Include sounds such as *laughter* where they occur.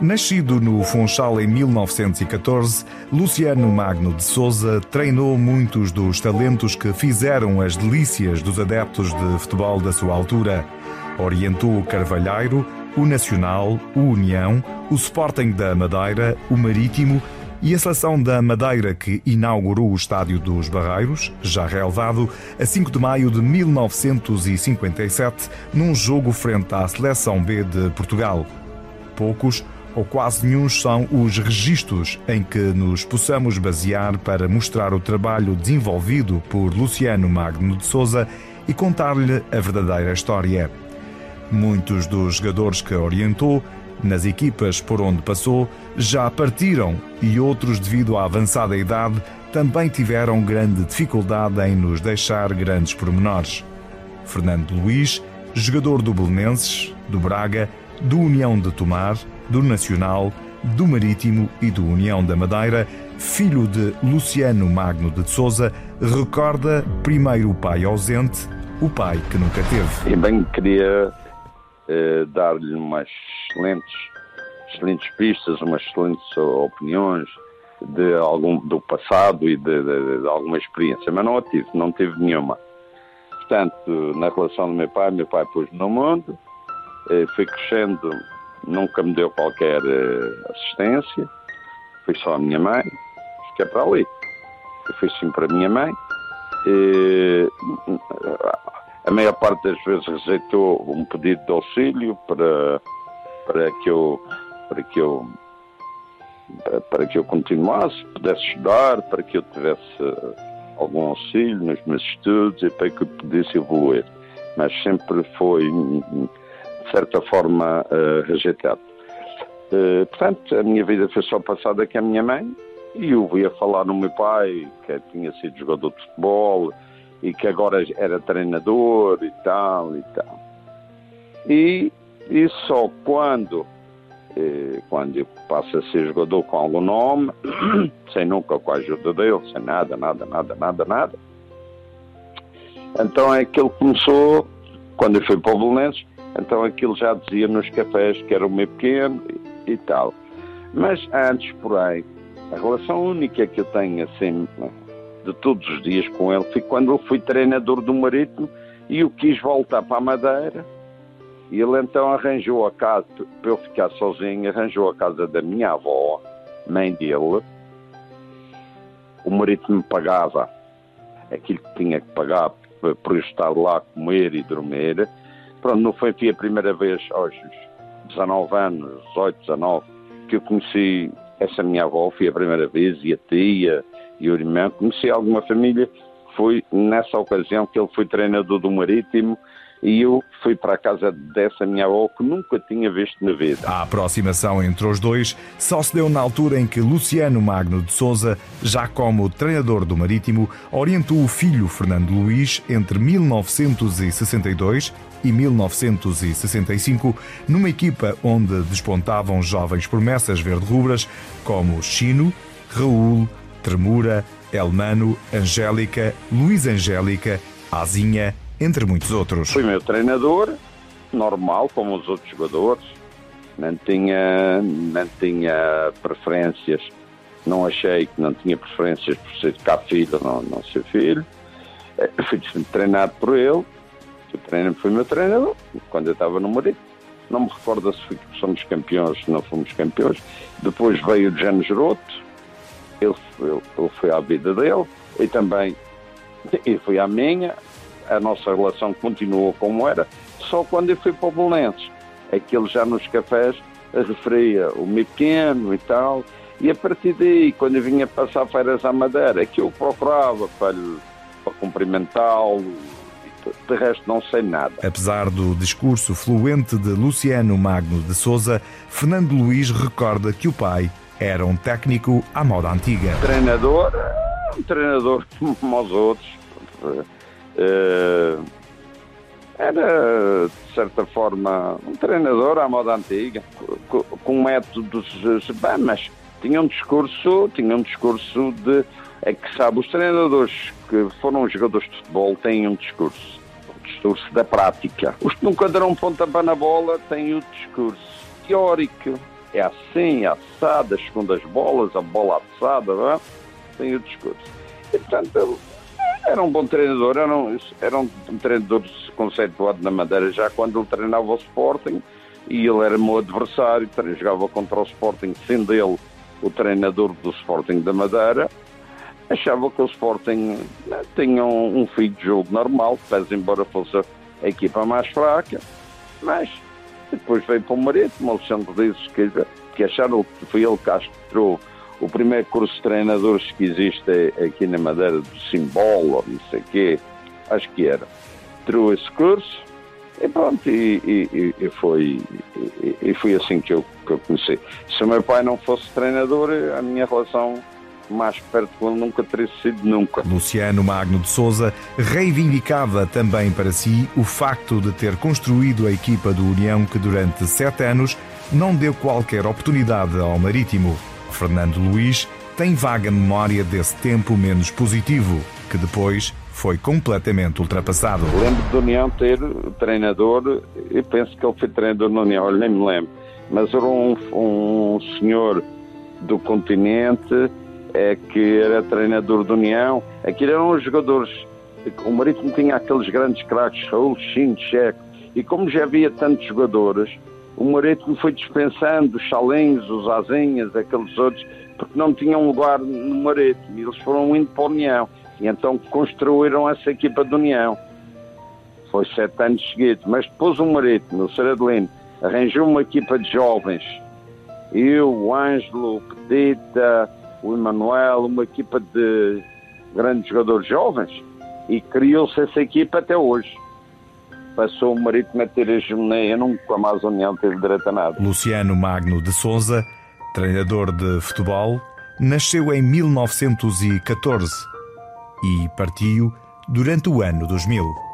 Nascido no Funchal em 1914, Luciano Magno de Souza treinou muitos dos talentos que fizeram as delícias dos adeptos de futebol da sua altura. Orientou o Carvalheiro, o Nacional, o União, o Sporting da Madeira, o Marítimo e a seleção da Madeira que inaugurou o Estádio dos Barreiros, já relevado, a 5 de maio de 1957, num jogo frente à Seleção B de Portugal. Poucos ou quase nenhum são os registros em que nos possamos basear para mostrar o trabalho desenvolvido por Luciano Magno de Souza e contar-lhe a verdadeira história. Muitos dos jogadores que orientou, nas equipas por onde passou, já partiram e outros, devido à avançada idade, também tiveram grande dificuldade em nos deixar grandes pormenores. Fernando Luiz, jogador do Belenenses, do Braga, do União de Tomar, do Nacional, do Marítimo e do União da Madeira, filho de Luciano Magno de Souza, recorda primeiro o pai ausente, o pai que nunca teve. E bem queria eh, dar-lhe umas excelentes, excelentes pistas, umas excelentes opiniões de algum do passado e de, de, de alguma experiência, mas não a tive, não tive nenhuma. Portanto, na relação do meu pai, meu pai pôs-me no mundo, eh, fui crescendo nunca me deu qualquer uh, assistência, foi só a minha mãe, fiquei para ali. Eu fui sim para a minha mãe. E, a maior parte das vezes rejeitou um pedido de auxílio para, para que eu para que eu para que eu continuasse, pudesse estudar, para que eu tivesse algum auxílio nos meus estudos e para que eu pudesse evoluir. Mas sempre foi de certa forma, uh, rejeitado. Uh, portanto, a minha vida foi só passada com a minha mãe e eu ia falar no meu pai, que tinha sido jogador de futebol e que agora era treinador e tal e tal. E, e só quando, eh, quando eu passo a ser jogador com algum nome, *coughs* sem nunca com a ajuda dele, sem nada, nada, nada, nada, nada, então é que ele começou, quando eu fui para o Belenenses, então aquilo já dizia nos cafés que era o meu pequeno e, tal. Mas antes, porém, a relação única que eu tenho assim de todos os dias com ele foi quando eu fui treinador do Marítimo e eu quis voltar para a Madeira. E ele então arranjou a casa, para eu ficar sozinho, arranjou a casa da minha avó, mãe dele. O Marítimo pagava aquilo que tinha que pagar por eu estar lá, comer e dormir Pronto, não foi a primeira vez aos 19 anos, 18, 19, que eu conheci essa minha avó, foi a primeira vez, e a tia e o irmão. Conheci alguma família, foi nessa ocasião que ele foi treinador do Marítimo e eu fui para a casa dessa minha avó que nunca tinha visto na vida. A aproximação entre os dois só se deu na altura em que Luciano Magno de Souza, já como treinador do Marítimo, orientou o filho Fernando Luís entre 1962 e 1965, numa equipa onde despontavam jovens promessas verde-rubras como Chino, Raul, Tremura, Elmano, Angélica, Luís Angélica, Azinha, entre muitos outros. Fui meu treinador, normal, como os outros jogadores, não tinha, não tinha preferências, não achei que não tinha preferências por ser cá filho ou não, não ser filho. Eh, fui treinado por ele, o treino foi meu treinador, quando eu estava no Marido. Não me recordo se fui, somos campeões, se não fomos campeões. Depois veio o Jano Geroto, ele, ele, ele foi à vida dele, e também e foi à minha. A nossa relação continuou como era, só quando eu fui para o Belenenses. Aquele já nos cafés referia o meu pequeno e tal, e a partir daí, quando eu vinha passar feiras à Madeira, que eu procurava para, para cumprimentá-lo, de resto não sei nada. Apesar do discurso fluente de Luciano Magno de Souza, Fernando Luís recorda que o pai era um técnico à moda antiga. Treinador, um treinador *laughs* como os outros. Uh, era, de certa forma, um treinador à moda antiga, com, métodos, bem, mas tinha um discurso, tinha um discurso de é que sabe, os treinadores que foram jogadores de futebol têm um discurso, o discurso da prática. Os que nunca deram pontapé na bola têm o discurso teórico, é assim, é assada, as segundas bolas, a bola assada, é? tem o discurso. E, portanto, era um bom treinador, era um, era um treinador conceituado na Madeira já quando ele treinava o Sporting e ele era meu adversário, jogava contra o Sporting, sendo ele o treinador do Sporting da Madeira, achava que o Sporting né, tinha um, um fio de jogo normal, pese embora fosse a, equipa mais fraca, mas depois veio para o Marítimo, o Alexandre disse que, que acharam que foi ele que astrou o primeiro curso de treinadores que existe aqui na Madeira, do Simbolo, não sei o quê, acho que era. Tirou esse curso e pronto, e, e, e foi, e, e, foi assim que eu, que eu comecei. Se o meu pai não fosse treinador, a minha relação mais perto com ele nunca teria sido nunca. Luciano Magno de Souza reivindicava também para si o facto de ter construído a equipa do União que durante sete anos não deu qualquer oportunidade ao Marítimo. Fernando Luiz tem vaga memória desse tempo menos positivo, que depois foi completamente ultrapassado. Lembro de União ter treinador, e penso que ele foi treinador na União, nem me lembro, mas era um, um senhor do continente é, que era treinador da União. Aquilo eram os jogadores. O Marítimo tinha aqueles grandes craques, Raul, Chin, Checo, e como já havia tantos jogadores, o Marítimo foi dispensando os Salins, os Azinhas, aqueles outros, porque não tinham lugar no Marítimo. Eles foram indo para a União. E então construíram essa equipa de União. Foi sete anos seguidos. Mas depois o Marítimo, o Seradelino, arranjou uma equipa de jovens. Eu, o Ângelo, o Petita, o Emanuel, uma equipa de grandes jogadores jovens. E criou-se essa equipa até hoje passou o Marítimo a ter hegemonia, nunca a União teve direito a nada. Luciano Magno de Souza, treinador de futebol, nasceu em 1914 e partiu durante o ano 2000.